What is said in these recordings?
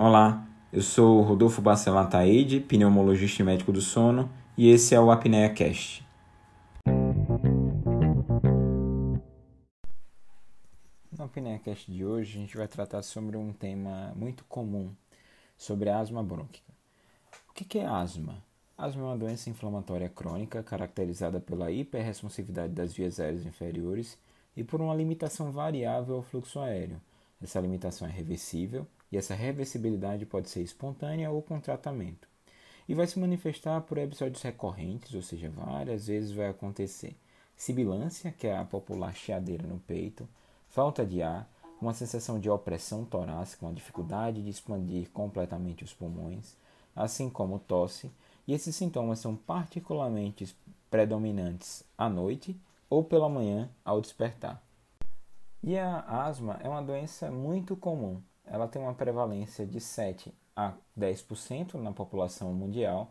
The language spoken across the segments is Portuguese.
Olá, eu sou Rodolfo Bacelar Taide, pneumologista e médico do sono, e esse é o Apnea Cast. No Apnea Cast de hoje, a gente vai tratar sobre um tema muito comum, sobre a asma brônquica. O que é asma? Asma é uma doença inflamatória crônica caracterizada pela hiperresponsividade das vias aéreas inferiores e por uma limitação variável ao fluxo aéreo. Essa limitação é reversível e essa reversibilidade pode ser espontânea ou com tratamento. E vai se manifestar por episódios recorrentes, ou seja, várias vezes vai acontecer sibilância, que é a popular chiadeira no peito, falta de ar, uma sensação de opressão torácica, uma dificuldade de expandir completamente os pulmões, assim como tosse, e esses sintomas são particularmente predominantes à noite ou pela manhã ao despertar. E a asma é uma doença muito comum, ela tem uma prevalência de 7 a 10% na população mundial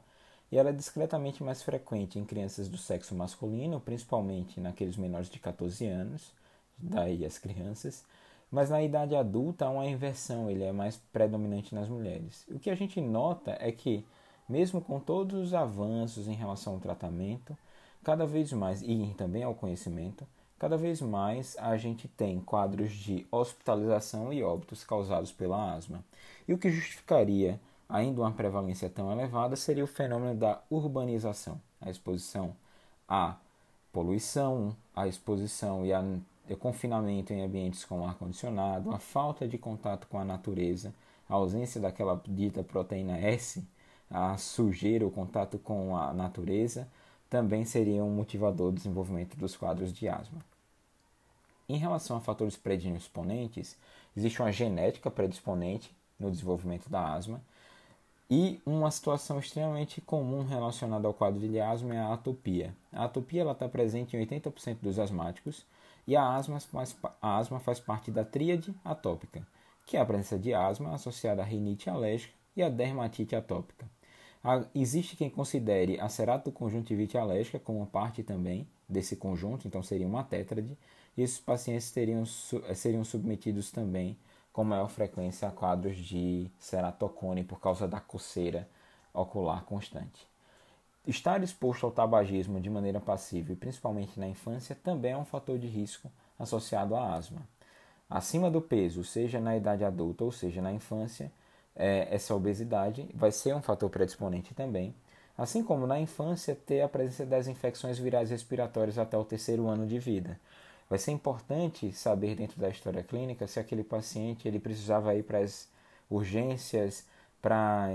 e ela é discretamente mais frequente em crianças do sexo masculino, principalmente naqueles menores de 14 anos, daí as crianças, mas na idade adulta há uma inversão, ele é mais predominante nas mulheres. O que a gente nota é que, mesmo com todos os avanços em relação ao tratamento, cada vez mais, e também ao conhecimento, Cada vez mais a gente tem quadros de hospitalização e óbitos causados pela asma. E o que justificaria ainda uma prevalência tão elevada seria o fenômeno da urbanização, a exposição à poluição, a exposição e o confinamento em ambientes com ar-condicionado, a falta de contato com a natureza, a ausência daquela dita proteína S, a sujeira, o contato com a natureza, também seria um motivador do desenvolvimento dos quadros de asma. Em relação a fatores predisponentes, existe uma genética predisponente no desenvolvimento da asma e uma situação extremamente comum relacionada ao quadro de asma é a atopia. A atopia está presente em 80% dos asmáticos e a asma, faz, a asma faz parte da tríade atópica, que é a presença de asma associada à rinite alérgica e à dermatite atópica. Existe quem considere a ceratoconjuntivite alérgica como parte também desse conjunto, então seria uma tétrade, e esses pacientes teriam, eh, seriam submetidos também com maior frequência a quadros de ceratocone por causa da coceira ocular constante. Estar exposto ao tabagismo de maneira passiva, e principalmente na infância, também é um fator de risco associado à asma. Acima do peso, seja na idade adulta ou seja na infância, é, essa obesidade vai ser um fator predisponente também, assim como na infância ter a presença das infecções virais respiratórias até o terceiro ano de vida. Vai ser importante saber dentro da história clínica se aquele paciente ele precisava ir para as urgências, para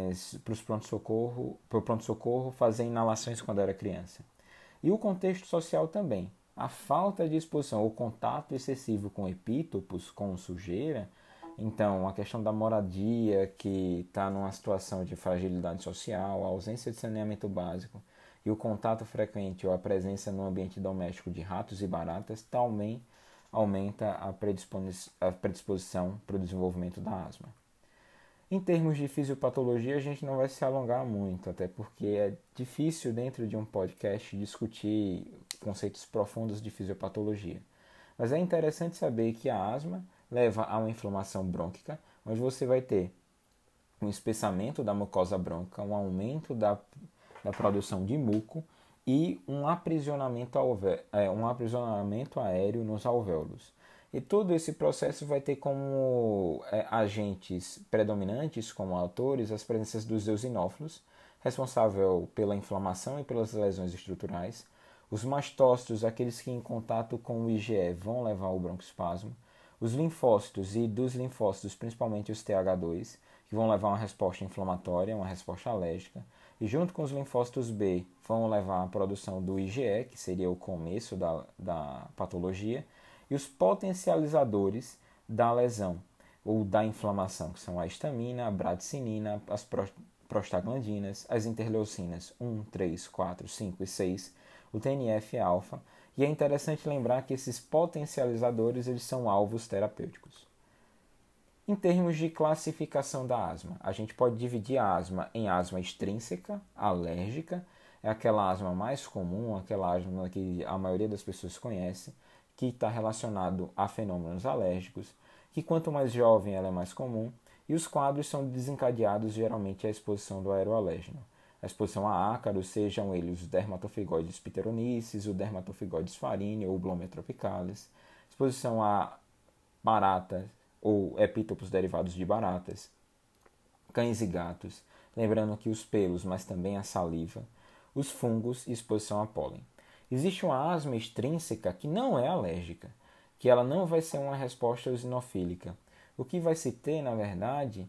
os pronto-socorro, para o pronto-socorro fazer inalações quando era criança. E o contexto social também. A falta de exposição ou contato excessivo com epítopos, com sujeira, então, a questão da moradia, que está numa situação de fragilidade social, a ausência de saneamento básico e o contato frequente ou a presença no ambiente doméstico de ratos e baratas também aumenta a predisposição para o desenvolvimento da asma. Em termos de fisiopatologia, a gente não vai se alongar muito, até porque é difícil dentro de um podcast discutir conceitos profundos de fisiopatologia. Mas é interessante saber que a asma leva a uma inflamação brônquica, onde você vai ter um espessamento da mucosa brônquica, um aumento da, da produção de muco e um aprisionamento, alve, é, um aprisionamento aéreo nos alvéolos. E todo esse processo vai ter como é, agentes predominantes, como autores, as presenças dos eosinófilos, responsável pela inflamação e pelas lesões estruturais. Os mastócitos, aqueles que em contato com o IgE vão levar ao broncoespasmo os linfócitos e dos linfócitos, principalmente os TH2, que vão levar uma resposta inflamatória, uma resposta alérgica, e junto com os linfócitos B vão levar à produção do IgE, que seria o começo da, da patologia, e os potencializadores da lesão ou da inflamação, que são a histamina, a bradicinina, as prostaglandinas, as interleucinas 1, 3, 4, 5 e 6, o TNF-alfa e é interessante lembrar que esses potencializadores eles são alvos terapêuticos. Em termos de classificação da asma, a gente pode dividir a asma em asma extrínseca, alérgica, é aquela asma mais comum, aquela asma que a maioria das pessoas conhece, que está relacionado a fenômenos alérgicos, que quanto mais jovem ela é mais comum, e os quadros são desencadeados geralmente à exposição do aeroalérgeno. A exposição a ácaros, sejam eles os dermatofigoides pteronices, o dermatofigoides farinha ou o blomia tropicalis, exposição a baratas ou epítopos derivados de baratas, cães e gatos, lembrando que os pelos, mas também a saliva, os fungos e exposição a pólen. Existe uma asma extrínseca que não é alérgica, que ela não vai ser uma resposta eosinofílica. O que vai se ter, na verdade,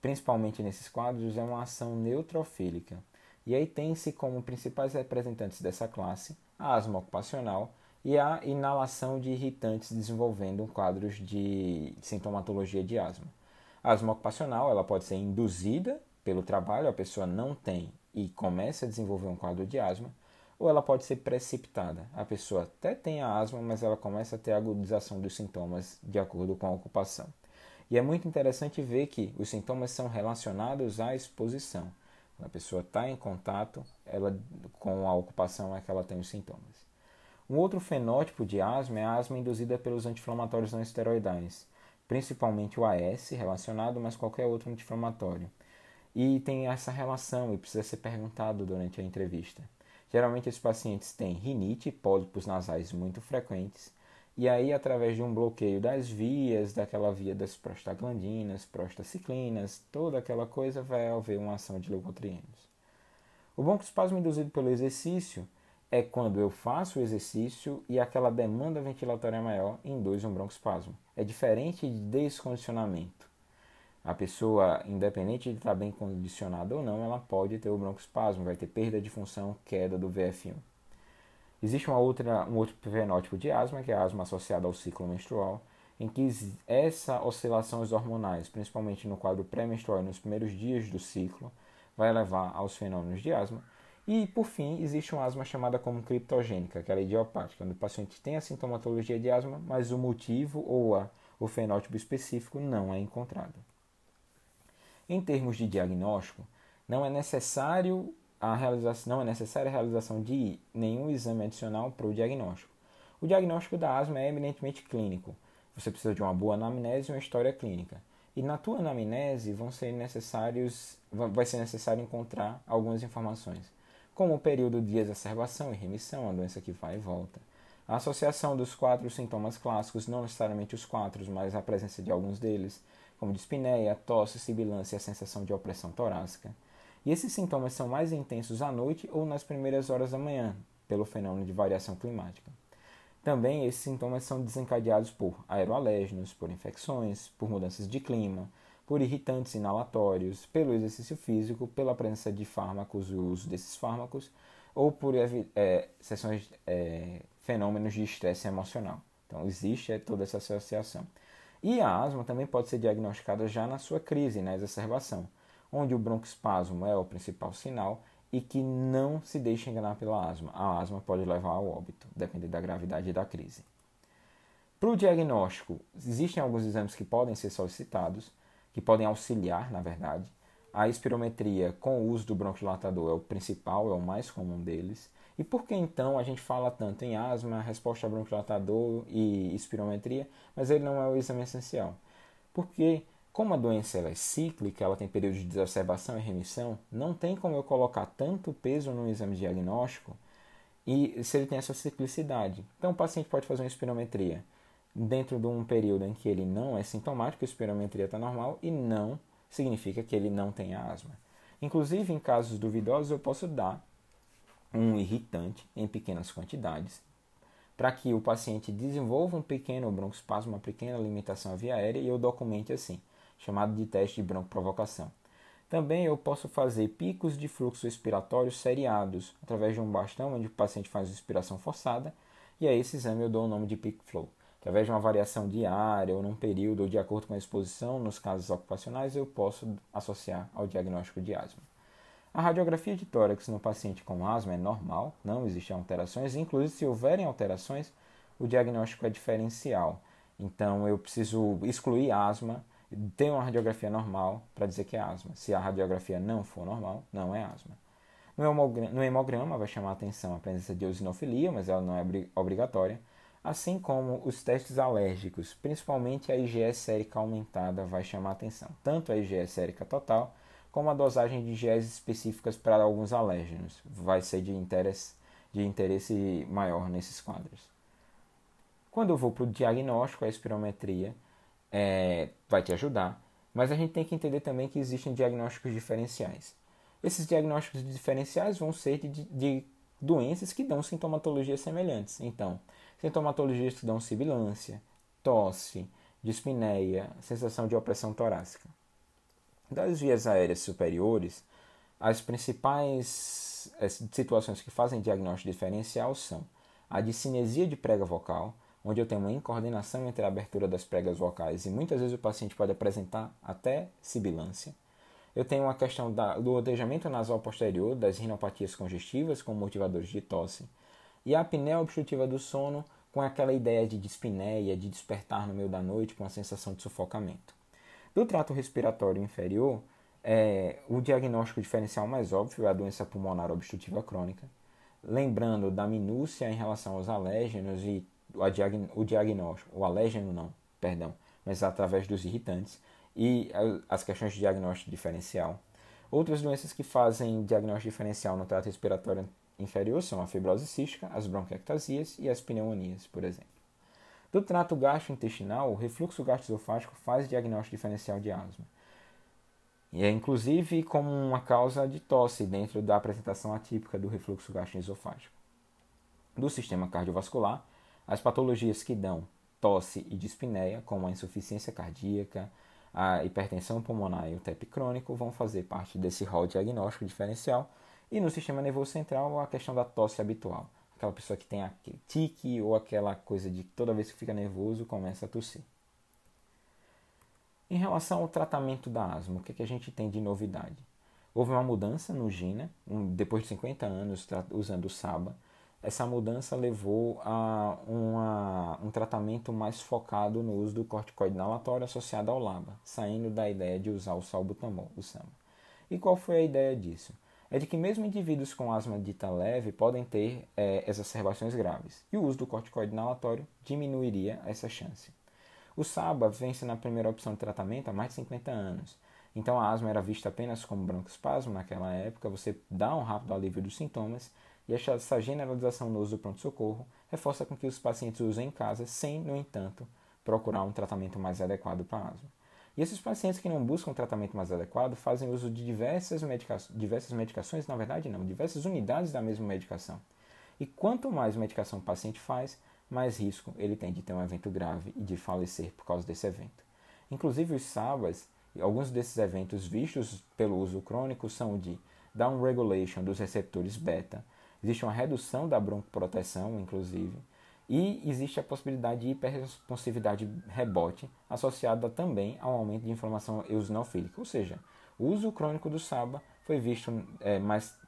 principalmente nesses quadros, é uma ação neutrofílica. E aí tem-se como principais representantes dessa classe a asma ocupacional e a inalação de irritantes desenvolvendo quadros de sintomatologia de asma. A asma ocupacional ela pode ser induzida pelo trabalho, a pessoa não tem e começa a desenvolver um quadro de asma, ou ela pode ser precipitada. A pessoa até tem a asma, mas ela começa a ter agudização dos sintomas de acordo com a ocupação. E é muito interessante ver que os sintomas são relacionados à exposição. Quando a pessoa está em contato ela, com a ocupação é que ela tem os sintomas. Um outro fenótipo de asma é a asma induzida pelos anti-inflamatórios não esteroidais, principalmente o AS relacionado, mas qualquer outro anti-inflamatório. E tem essa relação e precisa ser perguntado durante a entrevista. Geralmente esses pacientes têm rinite, pólipos nasais muito frequentes, e aí através de um bloqueio das vias, daquela via das prostaglandinas, prostaciclinas, toda aquela coisa vai haver uma ação de leucotrienos. O broncoespasmo induzido pelo exercício é quando eu faço o exercício e aquela demanda ventilatória maior induz um broncoespasmo. É diferente de descondicionamento. A pessoa, independente de estar bem condicionada ou não, ela pode ter o broncoespasmo, vai ter perda de função, queda do VF1. Existe uma outra, um outro fenótipo de asma, que é a asma associada ao ciclo menstrual, em que essa oscilações hormonais, principalmente no quadro pré-menstrual e nos primeiros dias do ciclo, vai levar aos fenômenos de asma, e, por fim, existe uma asma chamada como criptogênica, que é idiopática, onde o paciente tem a sintomatologia de asma, mas o motivo ou a, o fenótipo específico não é encontrado. Em termos de diagnóstico, não é necessário a realização, não é necessária a realização de nenhum exame adicional para o diagnóstico. O diagnóstico da asma é eminentemente clínico. Você precisa de uma boa anamnese e uma história clínica. E na tua anamnese vão ser necessários, vai ser necessário encontrar algumas informações como o período de exacerbação e remissão, a doença que vai e volta. A associação dos quatro sintomas clássicos, não necessariamente os quatro, mas a presença de alguns deles, como dispneia, tosse, sibilância e a sensação de opressão torácica. E esses sintomas são mais intensos à noite ou nas primeiras horas da manhã, pelo fenômeno de variação climática. Também esses sintomas são desencadeados por aeroalérgenos, por infecções, por mudanças de clima, por irritantes inalatórios, pelo exercício físico, pela presença de fármacos, o uso desses fármacos, ou por é, sessões, é, fenômenos de estresse emocional. Então, existe é, toda essa associação. E a asma também pode ser diagnosticada já na sua crise, na exacerbação, onde o broncoespasmo é o principal sinal e que não se deixe enganar pela asma. A asma pode levar ao óbito, dependendo da gravidade da crise. Para o diagnóstico, existem alguns exames que podem ser solicitados, que podem auxiliar, na verdade. A espirometria com o uso do bronquidilatador é o principal, é o mais comum deles. E por que então a gente fala tanto em asma, resposta a bronquidilatador e espirometria, mas ele não é o exame essencial? Porque, como a doença é cíclica, ela tem períodos de exacerbação e remissão, não tem como eu colocar tanto peso no exame diagnóstico e se ele tem essa ciclicidade. Então o paciente pode fazer uma espirometria dentro de um período em que ele não é sintomático, a espirometria está normal e não significa que ele não tenha asma. Inclusive, em casos duvidosos, eu posso dar um irritante em pequenas quantidades para que o paciente desenvolva um pequeno broncoespasmo, uma pequena limitação via aérea e eu documente assim, chamado de teste de broncoprovocação. Também eu posso fazer picos de fluxo expiratório seriados através de um bastão onde o paciente faz inspiração forçada e a esse exame eu dou o nome de peak flow. Através de uma variação diária ou num período ou de acordo com a exposição nos casos ocupacionais, eu posso associar ao diagnóstico de asma. A radiografia de tórax no paciente com asma é normal, não existem alterações, inclusive se houverem alterações, o diagnóstico é diferencial. Então eu preciso excluir asma, ter uma radiografia normal para dizer que é asma. Se a radiografia não for normal, não é asma. No hemograma, vai chamar a atenção a presença de eosinofilia, mas ela não é obrigatória assim como os testes alérgicos, principalmente a IgE sérica aumentada vai chamar atenção, tanto a IgE sérica total como a dosagem de IgEs específicas para alguns alérgenos, vai ser de interesse, de interesse maior nesses quadros. Quando eu vou para o diagnóstico, a espirometria é, vai te ajudar, mas a gente tem que entender também que existem diagnósticos diferenciais. Esses diagnósticos diferenciais vão ser de, de doenças que dão sintomatologias semelhantes. Então, sintomatologias que dão sibilância, tosse, dispneia, sensação de opressão torácica. Das vias aéreas superiores, as principais eh, situações que fazem diagnóstico diferencial são a de cinesia de prega vocal, onde eu tenho uma incoordenação entre a abertura das pregas vocais e muitas vezes o paciente pode apresentar até sibilância. Eu tenho uma questão da, do odejamento nasal posterior, das rinopatias congestivas com motivadores de tosse, e a apneia obstrutiva do sono com aquela ideia de dispneia, de despertar no meio da noite com a sensação de sufocamento. Do trato respiratório inferior, é, o diagnóstico diferencial mais óbvio é a doença pulmonar obstrutiva crônica, lembrando da minúcia em relação aos alérgenos e o diagnóstico, o alérgeno não, perdão, mas através dos irritantes, e as questões de diagnóstico diferencial. Outras doenças que fazem diagnóstico diferencial no trato respiratório inferior são a fibrose cística, as bronquiectasias e as pneumonias, por exemplo. Do trato gastrointestinal, o refluxo gastroesofágico faz diagnóstico diferencial de asma. E é inclusive como uma causa de tosse dentro da apresentação atípica do refluxo gastroesofágico. Do sistema cardiovascular, as patologias que dão tosse e dispneia, como a insuficiência cardíaca, a hipertensão pulmonar e o TEP crônico vão fazer parte desse rol diagnóstico diferencial. E no sistema nervoso central, a questão da tosse habitual. Aquela pessoa que tem aquele tique ou aquela coisa de toda vez que fica nervoso começa a tossir. Em relação ao tratamento da asma, o que, é que a gente tem de novidade? Houve uma mudança no GINA, um, depois de 50 anos usando o SABA, essa mudança levou a uma, um tratamento mais focado no uso do corticoide inalatório associado ao LABA, saindo da ideia de usar o salbutamol, o SAMA. E qual foi a ideia disso? É de que mesmo indivíduos com asma dita leve podem ter é, exacerbações graves, e o uso do corticoide inalatório diminuiria essa chance. O SABA vence na primeira opção de tratamento há mais de 50 anos, então a asma era vista apenas como broncoespasmo naquela época, você dá um rápido alívio dos sintomas e essa generalização no uso do pronto-socorro reforça com que os pacientes usem em casa, sem, no entanto, procurar um tratamento mais adequado para asma. E esses pacientes que não buscam um tratamento mais adequado fazem uso de diversas, medica diversas medicações, na verdade não, diversas unidades da mesma medicação. E quanto mais medicação o paciente faz, mais risco ele tem de ter um evento grave e de falecer por causa desse evento. Inclusive os SABAs, alguns desses eventos vistos pelo uso crônico são de downregulation dos receptores beta, Existe uma redução da broncoproteção, inclusive, e existe a possibilidade de hiperresponsividade rebote associada também ao aumento de inflamação eosinofílica, ou seja, o uso crônico do SABA foi visto é, mais,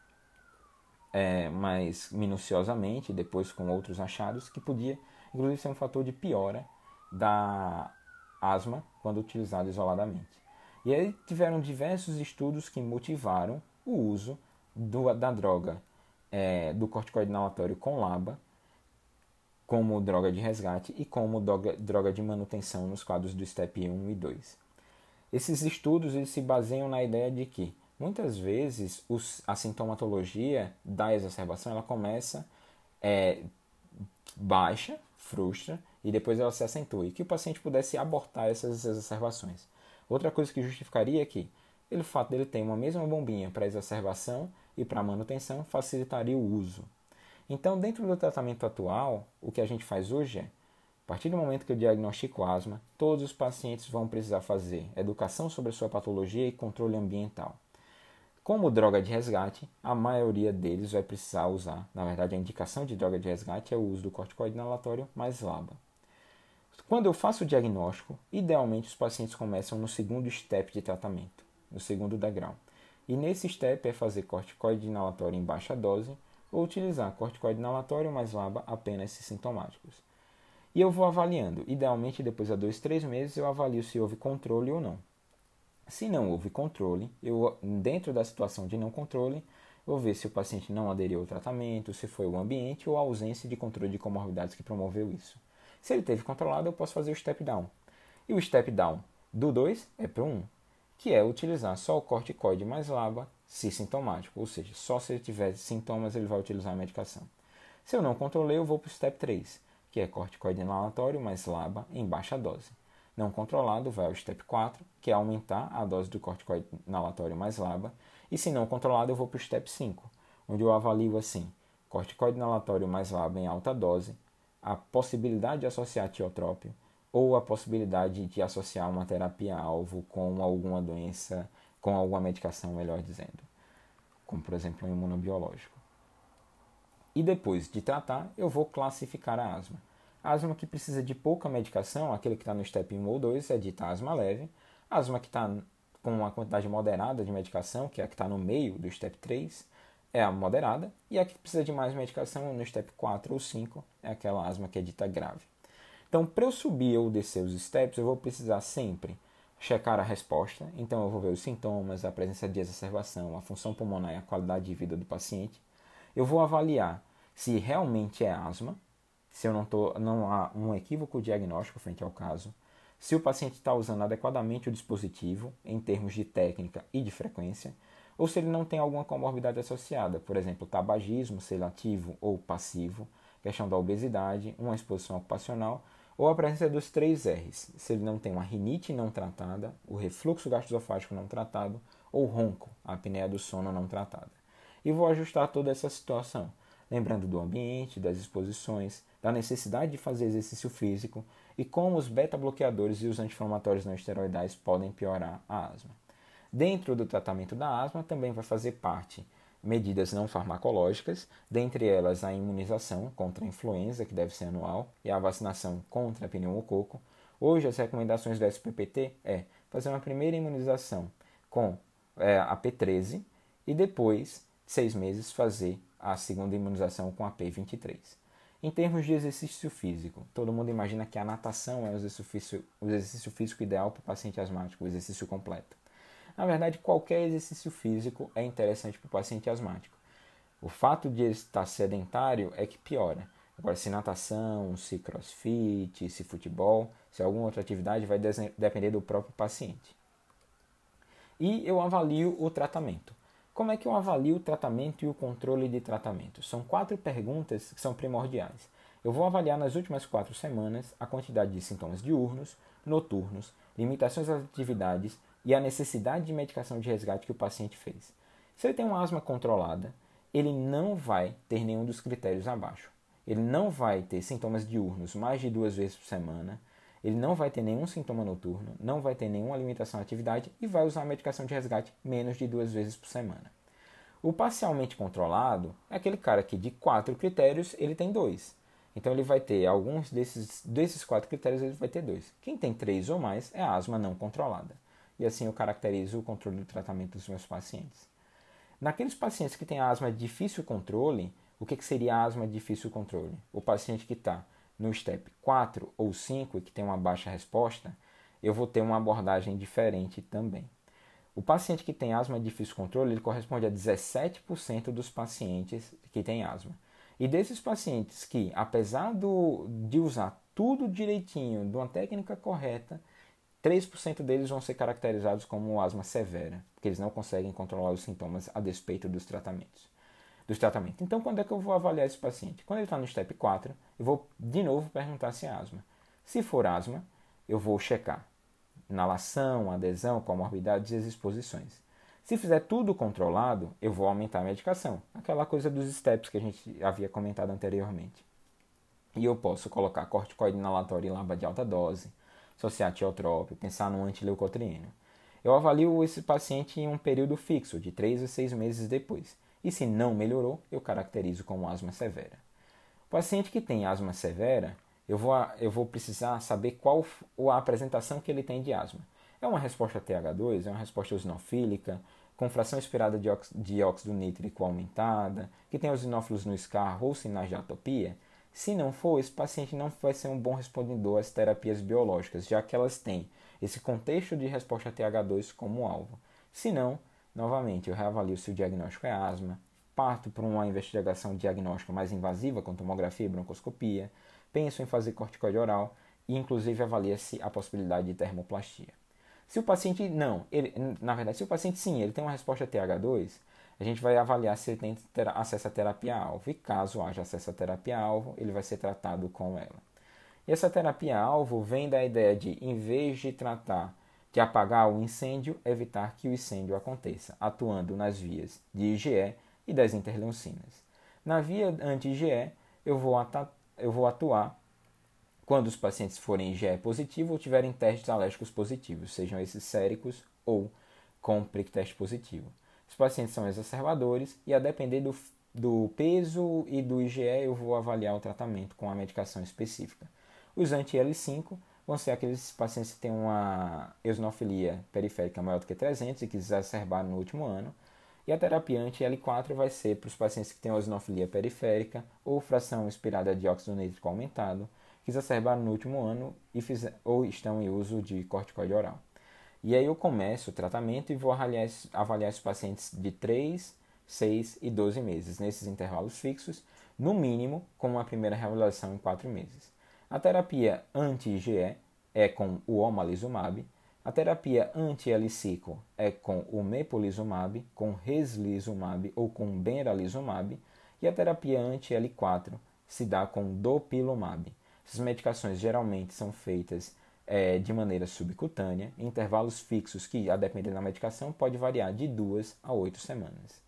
é, mais minuciosamente, depois com outros achados, que podia inclusive ser um fator de piora da asma quando utilizado isoladamente. E aí tiveram diversos estudos que motivaram o uso do, da droga é, do corticoide inalatório com LABA como droga de resgate e como droga, droga de manutenção nos quadros do STEP 1 e 2. Esses estudos eles se baseiam na ideia de que muitas vezes os, a sintomatologia da exacerbação ela começa é, baixa, frustra e depois ela se acentua e que o paciente pudesse abortar essas exacerbações. Outra coisa que justificaria é que o fato dele ter uma mesma bombinha para exacerbação e para manutenção facilitaria o uso. Então, dentro do tratamento atual, o que a gente faz hoje é, a partir do momento que eu diagnostico asma, todos os pacientes vão precisar fazer educação sobre a sua patologia e controle ambiental. Como droga de resgate, a maioria deles vai precisar usar, na verdade, a indicação de droga de resgate é o uso do corticoide inalatório mais LABA. Quando eu faço o diagnóstico, idealmente os pacientes começam no segundo step de tratamento, no segundo degrau. E nesse step é fazer corticoide inalatório em baixa dose ou utilizar corticoide inalatório mais LABA apenas se sintomáticos. E eu vou avaliando. Idealmente, depois de dois, três meses, eu avalio se houve controle ou não. Se não houve controle, eu, dentro da situação de não controle, vou ver se o paciente não aderiu ao tratamento, se foi o ambiente ou a ausência de controle de comorbidades que promoveu isso. Se ele teve controlado, eu posso fazer o step down. E o step down do 2 é para o 1, que é utilizar só o corticoide mais LABA se sintomático, ou seja, só se ele tiver sintomas ele vai utilizar a medicação. Se eu não controlei, eu vou para o step 3, que é corticoide inalatório mais LABA em baixa dose. Não controlado vai ao step 4, que é aumentar a dose do corticoide inalatório mais LABA. E se não controlado, eu vou para o step 5, onde eu avalio assim, corticoide inalatório mais LABA em alta dose, a possibilidade de associar tiotrópio ou a possibilidade de associar uma terapia-alvo com alguma doença, com alguma medicação, melhor dizendo, como por exemplo um imunobiológico. E depois de tratar, eu vou classificar a asma. A asma que precisa de pouca medicação, aquele que está no step 1 ou 2, é dita asma leve. A asma que está com uma quantidade moderada de medicação, que é a que está no meio do step 3, é a moderada. E a que precisa de mais medicação no step 4 ou 5 é aquela asma que é dita grave. Então, para eu subir ou descer os steps, eu vou precisar sempre checar a resposta. Então, eu vou ver os sintomas, a presença de exacerbação, a função pulmonar e a qualidade de vida do paciente. Eu vou avaliar se realmente é asma, se eu não, tô, não há um equívoco diagnóstico frente ao caso, se o paciente está usando adequadamente o dispositivo em termos de técnica e de frequência, ou se ele não tem alguma comorbidade associada, por exemplo, tabagismo, selativo ou passivo, questão da obesidade, uma exposição ocupacional, ou a presença dos três R's, se ele não tem uma rinite não tratada, o refluxo gastroesofágico não tratado, ou ronco, a apneia do sono não tratada. E vou ajustar toda essa situação lembrando do ambiente, das exposições, da necessidade de fazer exercício físico e como os beta-bloqueadores e os anti-inflamatórios não esteroidais podem piorar a asma. Dentro do tratamento da asma também vai fazer parte medidas não farmacológicas, dentre elas a imunização contra a influenza, que deve ser anual, e a vacinação contra a pneumococo. Hoje as recomendações do SPPT é fazer uma primeira imunização com é, a P13 e depois, seis meses, fazer a segunda imunização com a P23. Em termos de exercício físico, todo mundo imagina que a natação é o exercício, o exercício físico ideal para o paciente asmático, o exercício completo. Na verdade, qualquer exercício físico é interessante para o paciente asmático. O fato de ele estar sedentário é que piora. Agora, se natação, se crossfit, se futebol, se alguma outra atividade, vai depender do próprio paciente. E eu avalio o tratamento. Como é que eu avalio o tratamento e o controle de tratamento? São quatro perguntas que são primordiais. Eu vou avaliar nas últimas quatro semanas a quantidade de sintomas diurnos, noturnos, limitações às atividades e a necessidade de medicação de resgate que o paciente fez. Se ele tem uma asma controlada, ele não vai ter nenhum dos critérios abaixo. Ele não vai ter sintomas diurnos mais de duas vezes por semana, ele não vai ter nenhum sintoma noturno, não vai ter nenhuma limitação à atividade e vai usar a medicação de resgate menos de duas vezes por semana. O parcialmente controlado é aquele cara que de quatro critérios ele tem dois. Então ele vai ter alguns desses, desses quatro critérios, ele vai ter dois. Quem tem três ou mais é asma não controlada. E assim eu caracterizo o controle do tratamento dos meus pacientes. Naqueles pacientes que têm asma de difícil controle, o que, que seria asma de difícil controle? O paciente que está no step 4 ou 5 e que tem uma baixa resposta, eu vou ter uma abordagem diferente também. O paciente que tem asma de difícil controle, ele corresponde a 17% dos pacientes que têm asma. E desses pacientes que, apesar do, de usar tudo direitinho, de uma técnica correta, 3% deles vão ser caracterizados como asma severa, porque eles não conseguem controlar os sintomas a despeito dos tratamentos dos tratamentos. Então, quando é que eu vou avaliar esse paciente? Quando ele está no step 4, eu vou de novo perguntar se é asma. Se for asma, eu vou checar inalação, adesão, comorbidades e as exposições. Se fizer tudo controlado, eu vou aumentar a medicação, aquela coisa dos steps que a gente havia comentado anteriormente. E eu posso colocar corticoide inalatório e laba de alta dose, associar tiotrópio, pensar no antileucotrieno. Eu avalio esse paciente em um período fixo, de 3 a 6 meses depois e se não melhorou, eu caracterizo como asma severa. O paciente que tem asma severa, eu vou, eu vou precisar saber qual a apresentação que ele tem de asma. É uma resposta TH2, é uma resposta eosinofílica, com fração expirada de, de óxido nítrico aumentada, que tem eosinófilos no escarro ou sinais de atopia? Se não for, esse paciente não vai ser um bom respondedor às terapias biológicas, já que elas têm esse contexto de resposta TH2 como alvo. Se não, Novamente, eu reavalio se o diagnóstico é asma, parto para uma investigação diagnóstica mais invasiva, com tomografia e broncoscopia, pensam em fazer corticoide oral e inclusive avalia-se a possibilidade de termoplastia. Se o paciente não, ele, na verdade, se o paciente sim, ele tem uma resposta TH2, a gente vai avaliar se ele tem acesso à terapia-alvo. E caso haja acesso à terapia-alvo, ele vai ser tratado com ela. E essa terapia-alvo vem da ideia de, em vez de tratar de apagar o incêndio, evitar que o incêndio aconteça, atuando nas vias de IgE e das interleucinas. Na via anti-IgE, eu vou, eu vou atuar quando os pacientes forem IgE positivo ou tiverem testes alérgicos positivos, sejam esses séricos ou com prick teste positivo. Os pacientes são exacerbadores e a depender do, do peso e do IgE eu vou avaliar o tratamento com a medicação específica. Os anti-L5 vão ser aqueles pacientes que têm uma eosinofilia periférica maior do que 300 e que exacerbaram no último ano. E a terapia anti-L4 vai ser para os pacientes que têm eosinofilia periférica ou fração expirada de óxido nítrico aumentado, que exacerbaram no último ano e fizer, ou estão em uso de corticoide oral. E aí eu começo o tratamento e vou avaliar, avaliar os pacientes de 3, 6 e 12 meses, nesses intervalos fixos, no mínimo com uma primeira reavaliação em 4 meses. A terapia anti-IgE é com o omalizumab, a terapia anti-L-cico é com o mepolizumab, com reslizumab ou com benralizumab, e a terapia anti-L4 se dá com dopilumab. Essas medicações geralmente são feitas é, de maneira subcutânea, em intervalos fixos que, a depender da medicação, pode variar de duas a oito semanas.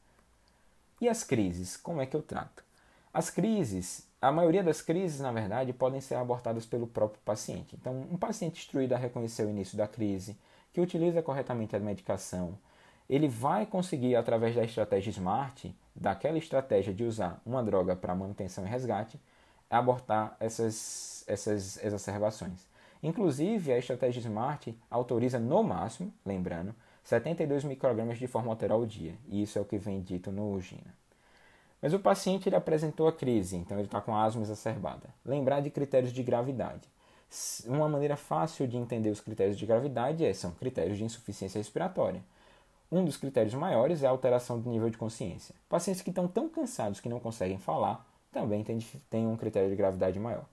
E as crises, como é que eu trato? As crises, a maioria das crises, na verdade, podem ser abortadas pelo próprio paciente. Então, um paciente instruído a reconhecer o início da crise, que utiliza corretamente a medicação, ele vai conseguir, através da estratégia SMART, daquela estratégia de usar uma droga para manutenção e resgate, abortar essas, essas exacerbações. Inclusive, a estratégia SMART autoriza no máximo, lembrando, 72 microgramas de formoterol ao dia, e isso é o que vem dito no UGINA. Mas o paciente ele apresentou a crise, então ele está com asma exacerbada. Lembrar de critérios de gravidade. Uma maneira fácil de entender os critérios de gravidade é, são critérios de insuficiência respiratória. Um dos critérios maiores é a alteração do nível de consciência. Pacientes que estão tão cansados que não conseguem falar também têm um critério de gravidade maior.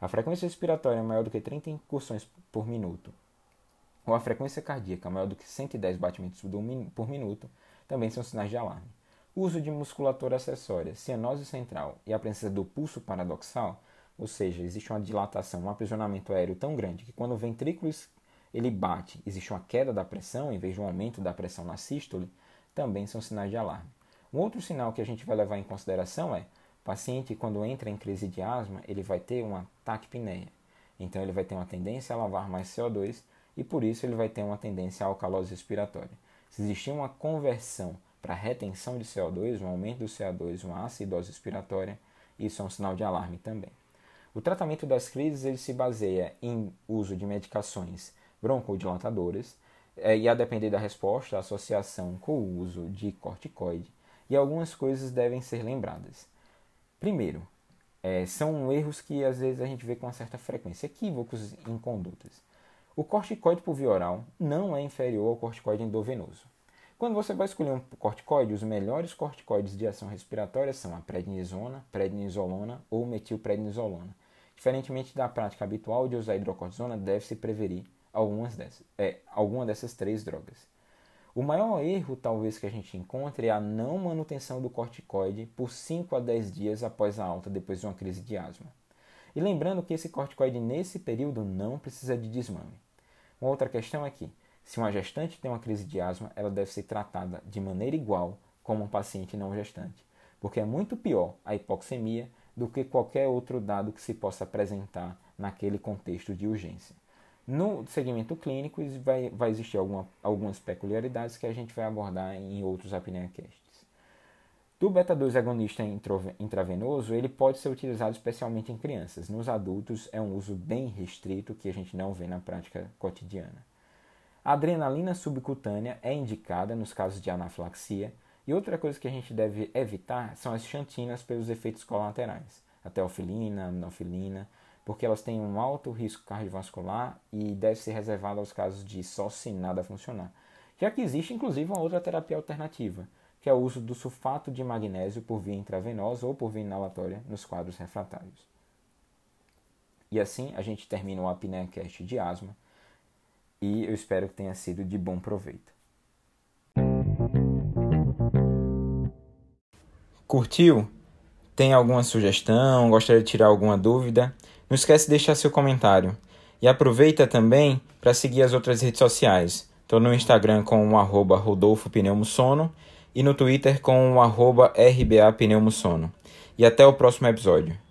A frequência respiratória é maior do que 30 incursões por minuto, ou a frequência cardíaca maior do que 110 batimentos por minuto, também são sinais de alarme. O uso de musculatura acessória, cianose central e a presença do pulso paradoxal, ou seja, existe uma dilatação, um aprisionamento aéreo tão grande que quando o ventrículo ele bate, existe uma queda da pressão em vez de um aumento da pressão na sístole, também são sinais de alarme. Um outro sinal que a gente vai levar em consideração é o paciente, quando entra em crise de asma, ele vai ter uma taquipneia. Então, ele vai ter uma tendência a lavar mais CO2 e, por isso, ele vai ter uma tendência à alcalose respiratória. Se existir uma conversão para retenção de CO2, um aumento do CO2, uma acidose respiratória, isso é um sinal de alarme também. O tratamento das crises ele se baseia em uso de medicações broncodilatadoras eh, e, a depender da resposta, a associação com o uso de corticoide. E algumas coisas devem ser lembradas. Primeiro, é, são erros que às vezes a gente vê com uma certa frequência, equívocos em condutas. O corticoide por via oral não é inferior ao corticoide endovenoso. Quando você vai escolher um corticoide, os melhores corticoides de ação respiratória são a prednisona, prednisolona ou metilprednisolona. Diferentemente da prática habitual de usar hidrocortisona, deve-se preferir algumas dessas, é, alguma dessas três drogas. O maior erro, talvez, que a gente encontre é a não manutenção do corticoide por 5 a 10 dias após a alta, depois de uma crise de asma. E lembrando que esse corticoide, nesse período, não precisa de desmame. Uma outra questão é que, se uma gestante tem uma crise de asma, ela deve ser tratada de maneira igual como um paciente não gestante, porque é muito pior a hipoxemia do que qualquer outro dado que se possa apresentar naquele contexto de urgência. No segmento clínico, vai, vai existir alguma, algumas peculiaridades que a gente vai abordar em outros apneacasts. Do beta-2 agonista intravenoso, ele pode ser utilizado especialmente em crianças. Nos adultos, é um uso bem restrito que a gente não vê na prática cotidiana. A adrenalina subcutânea é indicada nos casos de anafilaxia, e outra coisa que a gente deve evitar são as xantinas pelos efeitos colaterais, a teofilina, a aminofilina, porque elas têm um alto risco cardiovascular e deve ser reservado aos casos de só se nada funcionar. Já que existe inclusive uma outra terapia alternativa, que é o uso do sulfato de magnésio por via intravenosa ou por via inalatória nos quadros refratários. E assim a gente termina o ApneaCast de asma e eu espero que tenha sido de bom proveito. Curtiu? Tem alguma sugestão? Gostaria de tirar alguma dúvida? Não esquece de deixar seu comentário. E aproveita também para seguir as outras redes sociais. Estou no Instagram com o arroba Rodolfo Pneumosono e no Twitter com o arroba RBA Pneumosono. E até o próximo episódio.